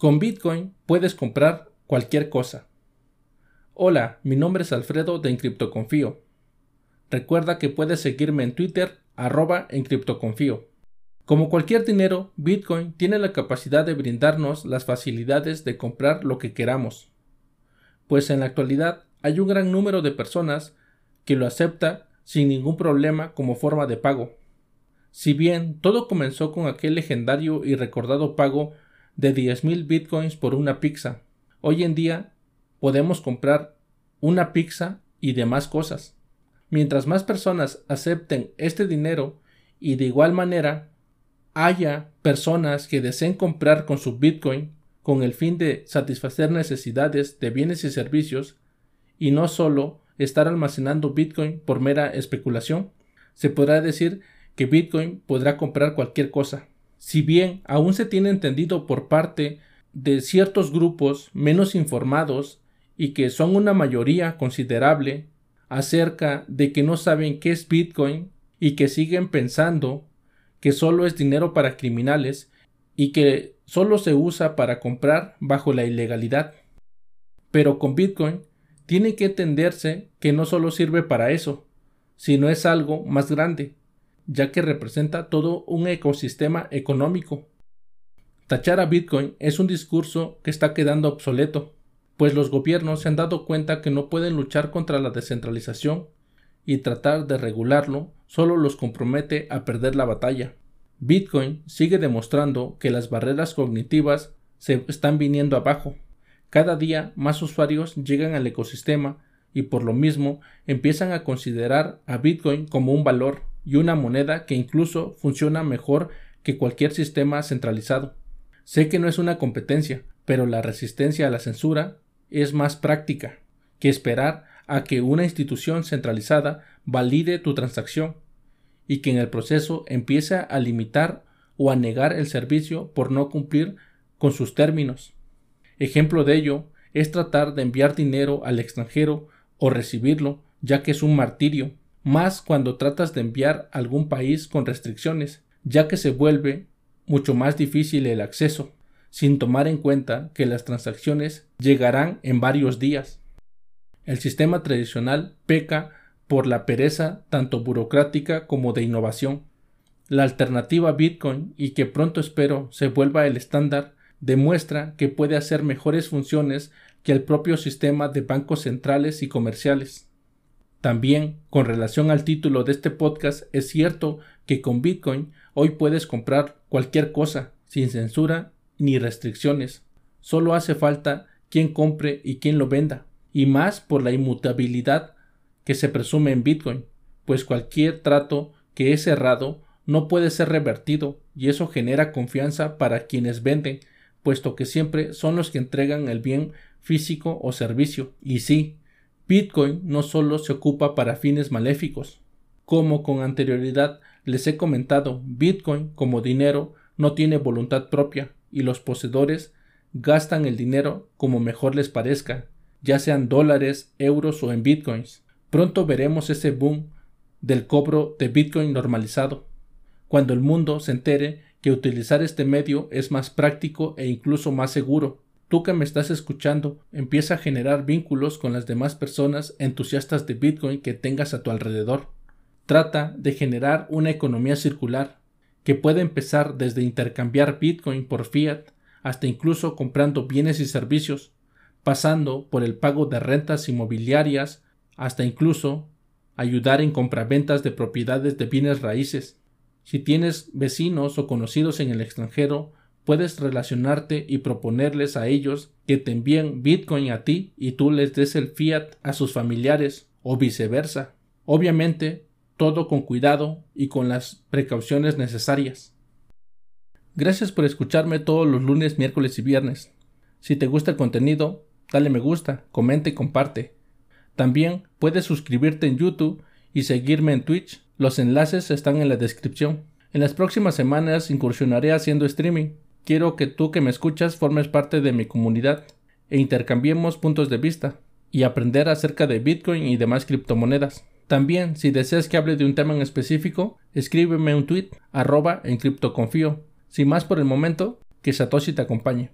Con Bitcoin puedes comprar cualquier cosa. Hola, mi nombre es Alfredo de Encriptoconfío. Recuerda que puedes seguirme en Twitter arroba Encriptoconfío. Como cualquier dinero, Bitcoin tiene la capacidad de brindarnos las facilidades de comprar lo que queramos. Pues en la actualidad hay un gran número de personas que lo acepta sin ningún problema como forma de pago. Si bien todo comenzó con aquel legendario y recordado pago de 10.000 bitcoins por una pizza, hoy en día podemos comprar una pizza y demás cosas. Mientras más personas acepten este dinero y de igual manera haya personas que deseen comprar con su bitcoin con el fin de satisfacer necesidades de bienes y servicios y no solo estar almacenando bitcoin por mera especulación, se podrá decir que bitcoin podrá comprar cualquier cosa. Si bien aún se tiene entendido por parte de ciertos grupos menos informados y que son una mayoría considerable acerca de que no saben qué es Bitcoin y que siguen pensando que solo es dinero para criminales y que solo se usa para comprar bajo la ilegalidad. Pero con Bitcoin tiene que entenderse que no solo sirve para eso, sino es algo más grande, ya que representa todo un ecosistema económico. Tachar a Bitcoin es un discurso que está quedando obsoleto, pues los gobiernos se han dado cuenta que no pueden luchar contra la descentralización y tratar de regularlo solo los compromete a perder la batalla. Bitcoin sigue demostrando que las barreras cognitivas se están viniendo abajo. Cada día más usuarios llegan al ecosistema y por lo mismo empiezan a considerar a Bitcoin como un valor y una moneda que incluso funciona mejor que cualquier sistema centralizado. Sé que no es una competencia, pero la resistencia a la censura es más práctica que esperar a que una institución centralizada valide tu transacción y que en el proceso empiece a limitar o a negar el servicio por no cumplir con sus términos. Ejemplo de ello es tratar de enviar dinero al extranjero o recibirlo, ya que es un martirio, más cuando tratas de enviar a algún país con restricciones, ya que se vuelve mucho más difícil el acceso sin tomar en cuenta que las transacciones llegarán en varios días. El sistema tradicional peca por la pereza tanto burocrática como de innovación. La alternativa Bitcoin, y que pronto espero se vuelva el estándar, demuestra que puede hacer mejores funciones que el propio sistema de bancos centrales y comerciales. También, con relación al título de este podcast, es cierto que con Bitcoin hoy puedes comprar cualquier cosa, sin censura ni restricciones. Solo hace falta quien compre y quien lo venda, y más por la inmutabilidad que se presume en Bitcoin, pues cualquier trato que es cerrado no puede ser revertido y eso genera confianza para quienes venden, puesto que siempre son los que entregan el bien físico o servicio. Y sí, Bitcoin no solo se ocupa para fines maléficos. Como con anterioridad les he comentado, Bitcoin como dinero no tiene voluntad propia, y los poseedores gastan el dinero como mejor les parezca, ya sean dólares, euros o en bitcoins. Pronto veremos ese boom del cobro de bitcoin normalizado, cuando el mundo se entere que utilizar este medio es más práctico e incluso más seguro. Tú que me estás escuchando, empieza a generar vínculos con las demás personas entusiastas de Bitcoin que tengas a tu alrededor. Trata de generar una economía circular, que puede empezar desde intercambiar Bitcoin por fiat hasta incluso comprando bienes y servicios, pasando por el pago de rentas inmobiliarias hasta incluso ayudar en compraventas de propiedades de bienes raíces. Si tienes vecinos o conocidos en el extranjero, puedes relacionarte y proponerles a ellos que te envíen Bitcoin a ti y tú les des el fiat a sus familiares o viceversa. Obviamente, todo con cuidado y con las precauciones necesarias. Gracias por escucharme todos los lunes, miércoles y viernes. Si te gusta el contenido, dale me gusta, comenta y comparte. También puedes suscribirte en YouTube y seguirme en Twitch. Los enlaces están en la descripción. En las próximas semanas incursionaré haciendo streaming. Quiero que tú que me escuchas formes parte de mi comunidad e intercambiemos puntos de vista y aprender acerca de Bitcoin y demás criptomonedas. También, si deseas que hable de un tema en específico, escríbeme un tweet arroba en criptoconfío. Sin más por el momento, que Satoshi te acompañe.